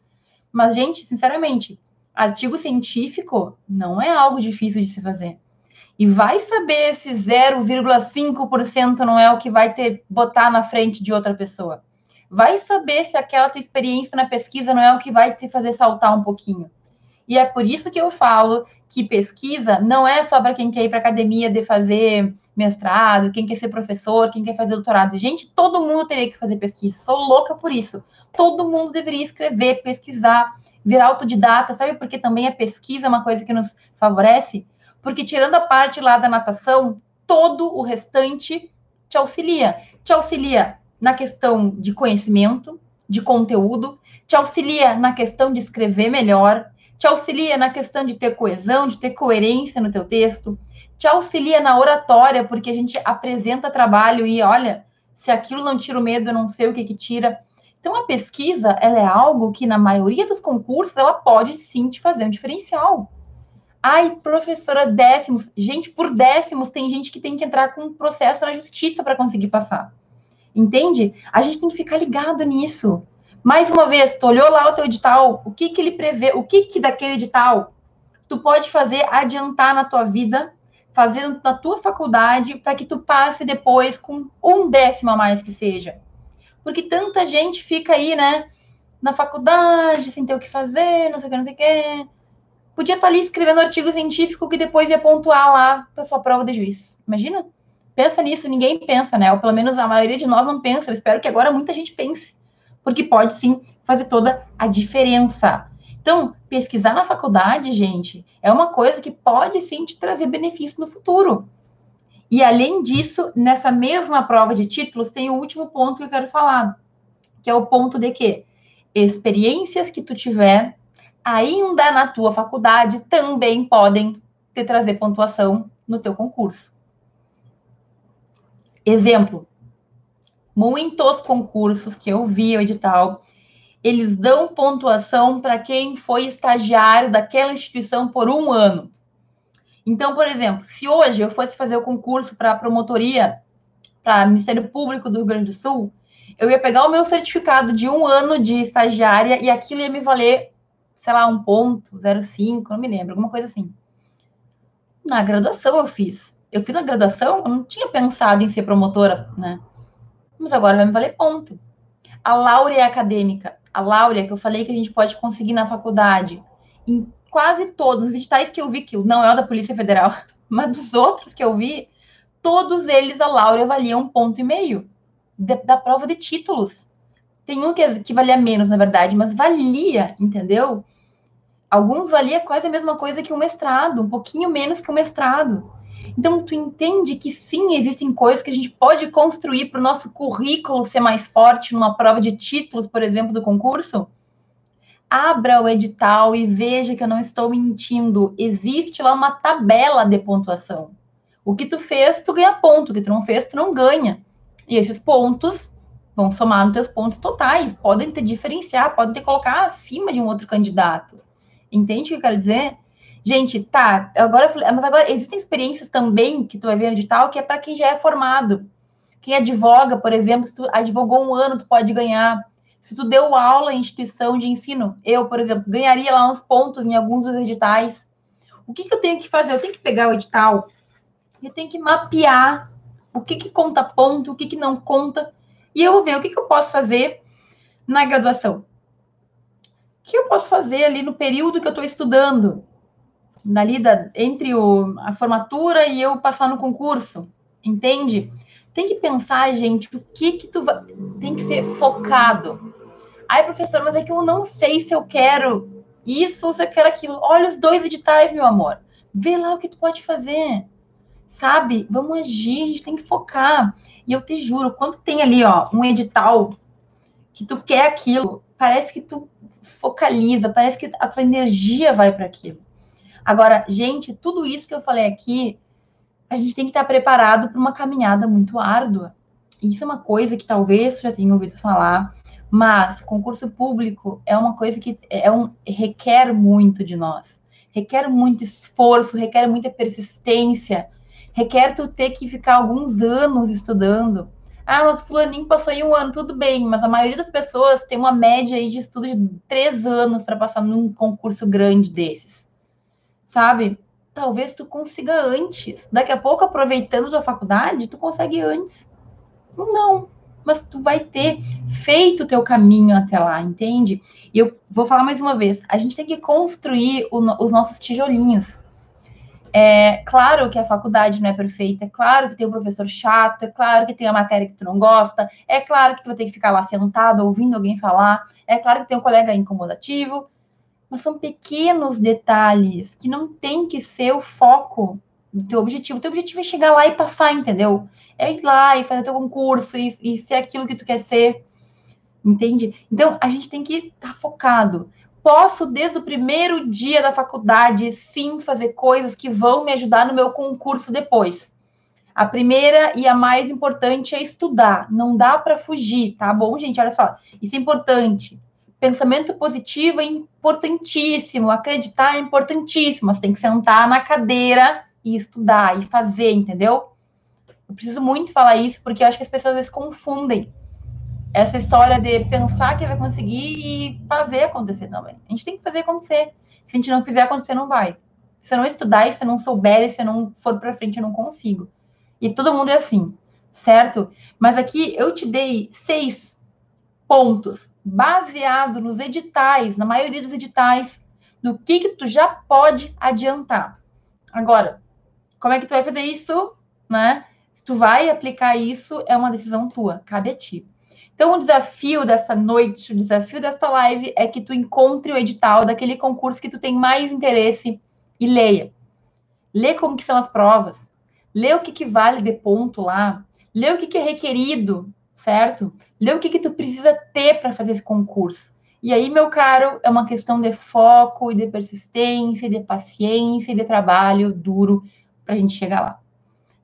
Mas, gente, sinceramente, artigo científico não é algo difícil de se fazer. E vai saber se 0,5% não é o que vai ter botar na frente de outra pessoa. Vai saber se aquela tua experiência na pesquisa não é o que vai te fazer saltar um pouquinho. E é por isso que eu falo que pesquisa não é só para quem quer ir para academia de fazer mestrado, quem quer ser professor, quem quer fazer doutorado. Gente, todo mundo teria que fazer pesquisa. Sou louca por isso. Todo mundo deveria escrever, pesquisar, virar autodidata, sabe? Porque também a pesquisa é uma coisa que nos favorece porque tirando a parte lá da natação, todo o restante te auxilia. Te auxilia na questão de conhecimento, de conteúdo, te auxilia na questão de escrever melhor, te auxilia na questão de ter coesão, de ter coerência no teu texto, te auxilia na oratória, porque a gente apresenta trabalho e olha, se aquilo não tira o medo, eu não sei o que que tira. Então a pesquisa, ela é algo que na maioria dos concursos ela pode sim te fazer um diferencial. Ai, professora, décimos. Gente, por décimos tem gente que tem que entrar com um processo na justiça para conseguir passar. Entende? A gente tem que ficar ligado nisso. Mais uma vez, tu olhou lá o teu edital, o que que ele prevê, o que que daquele edital tu pode fazer adiantar na tua vida, fazendo na tua faculdade, para que tu passe depois com um décimo a mais que seja. Porque tanta gente fica aí, né, na faculdade, sem ter o que fazer, não sei o que, não sei o que podia estar tá ali escrevendo artigo científico que depois ia pontuar lá para sua prova de juiz. Imagina? Pensa nisso, ninguém pensa, né? Ou pelo menos a maioria de nós não pensa. Eu espero que agora muita gente pense, porque pode sim fazer toda a diferença. Então, pesquisar na faculdade, gente, é uma coisa que pode sim te trazer benefício no futuro. E além disso, nessa mesma prova de títulos, tem o último ponto que eu quero falar, que é o ponto de que experiências que tu tiver ainda na tua faculdade também podem te trazer pontuação no teu concurso. Exemplo, muitos concursos que eu vi o edital, eles dão pontuação para quem foi estagiário daquela instituição por um ano. Então, por exemplo, se hoje eu fosse fazer o concurso para promotoria para Ministério Público do Rio Grande do Sul, eu ia pegar o meu certificado de um ano de estagiária e aquilo ia me valer sei lá, um ponto, 0,5, não me lembro, alguma coisa assim. Na graduação eu fiz. Eu fiz a graduação, eu não tinha pensado em ser promotora, né? Mas agora vai me valer ponto. A Laura acadêmica. A Laura, que eu falei que a gente pode conseguir na faculdade, em quase todos os editais que eu vi, que não é o da Polícia Federal, [LAUGHS] mas dos outros que eu vi, todos eles a Laura valia um ponto e meio da prova de títulos. Tem um que, que valia menos, na verdade, mas valia, entendeu? Alguns valia quase a mesma coisa que um mestrado, um pouquinho menos que um mestrado. Então, tu entende que sim, existem coisas que a gente pode construir para o nosso currículo ser mais forte numa prova de títulos, por exemplo, do concurso? Abra o edital e veja que eu não estou mentindo. Existe lá uma tabela de pontuação. O que tu fez, tu ganha ponto. O que tu não fez, tu não ganha. E esses pontos vão somar nos teus pontos totais. Podem te diferenciar, podem te colocar acima de um outro candidato. Entende o que eu quero dizer? Gente, tá, agora, mas agora existem experiências também que tu vai ver no edital que é para quem já é formado. Quem advoga, por exemplo, se tu advogou um ano, tu pode ganhar. Se tu deu aula em instituição de ensino, eu, por exemplo, ganharia lá uns pontos em alguns dos editais. O que, que eu tenho que fazer? Eu tenho que pegar o edital, eu tenho que mapear o que, que conta ponto, o que, que não conta, e eu vou ver o que, que eu posso fazer na graduação. O que eu posso fazer ali no período que eu estou estudando? Dali da, entre o, a formatura e eu passar no concurso, entende? Tem que pensar, gente, o que que tu vai... tem que ser focado. Ai, professor, mas é que eu não sei se eu quero isso ou se eu quero aquilo. Olha os dois editais, meu amor. Vê lá o que tu pode fazer. Sabe? Vamos agir, a gente tem que focar. E eu te juro, quando tem ali, ó, um edital que tu quer aquilo, parece que tu focaliza, parece que a tua energia vai para aquilo. Agora, gente, tudo isso que eu falei aqui a gente tem que estar preparado para uma caminhada muito árdua. Isso é uma coisa que talvez você já tenha ouvido falar, mas concurso público é uma coisa que é um, requer muito de nós. Requer muito esforço, requer muita persistência, requer tu ter que ficar alguns anos estudando. Ah, mas fulaninho passou em um ano, tudo bem, mas a maioria das pessoas tem uma média aí de estudo de três anos para passar num concurso grande desses, sabe? talvez tu consiga antes. Daqui a pouco, aproveitando tua faculdade, tu consegue antes. Não, mas tu vai ter feito o teu caminho até lá, entende? E eu vou falar mais uma vez, a gente tem que construir o, os nossos tijolinhos. É claro que a faculdade não é perfeita, é claro que tem um professor chato, é claro que tem a matéria que tu não gosta, é claro que tu vai ter que ficar lá sentado ouvindo alguém falar, é claro que tem um colega incomodativo, mas são pequenos detalhes que não tem que ser o foco do teu objetivo. O teu objetivo é chegar lá e passar, entendeu? É ir lá e fazer teu concurso e, e ser aquilo que tu quer ser, entende? Então, a gente tem que estar tá focado. Posso, desde o primeiro dia da faculdade, sim, fazer coisas que vão me ajudar no meu concurso depois. A primeira e a mais importante é estudar. Não dá para fugir, tá bom, gente? Olha só, isso é importante pensamento positivo é importantíssimo, acreditar é importantíssimo. Você tem que sentar na cadeira e estudar e fazer, entendeu? Eu preciso muito falar isso porque eu acho que as pessoas às vezes confundem essa história de pensar que vai conseguir e fazer acontecer também. A gente tem que fazer acontecer. Se a gente não fizer acontecer, não vai. Se eu não estudar e se eu não souber e se eu não for para frente, eu não consigo. E todo mundo é assim, certo? Mas aqui eu te dei seis pontos baseado nos editais, na maioria dos editais, no que que tu já pode adiantar. Agora, como é que tu vai fazer isso, né? Se tu vai aplicar isso, é uma decisão tua, cabe a ti. Então, o desafio dessa noite, o desafio desta live é que tu encontre o edital daquele concurso que tu tem mais interesse e leia. Lê como que são as provas, lê o que, que vale de ponto lá, lê o que, que é requerido certo? Lê o que, que tu precisa ter para fazer esse concurso. E aí, meu caro, é uma questão de foco e de persistência, de paciência e de trabalho duro para a gente chegar lá.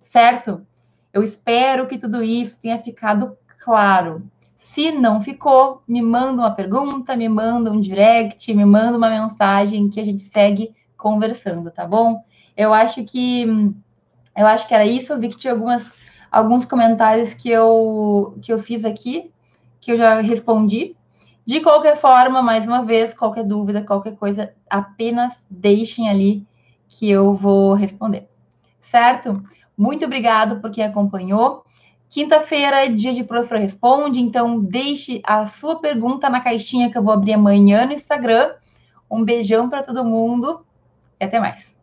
Certo? Eu espero que tudo isso tenha ficado claro. Se não ficou, me manda uma pergunta, me manda um direct, me manda uma mensagem que a gente segue conversando, tá bom? Eu acho que eu acho que era isso. Eu vi que tinha algumas alguns comentários que eu, que eu fiz aqui, que eu já respondi. De qualquer forma, mais uma vez, qualquer dúvida, qualquer coisa, apenas deixem ali que eu vou responder. Certo? Muito obrigado por quem acompanhou. Quinta-feira é dia de Professor Responde, então deixe a sua pergunta na caixinha que eu vou abrir amanhã no Instagram. Um beijão para todo mundo e até mais.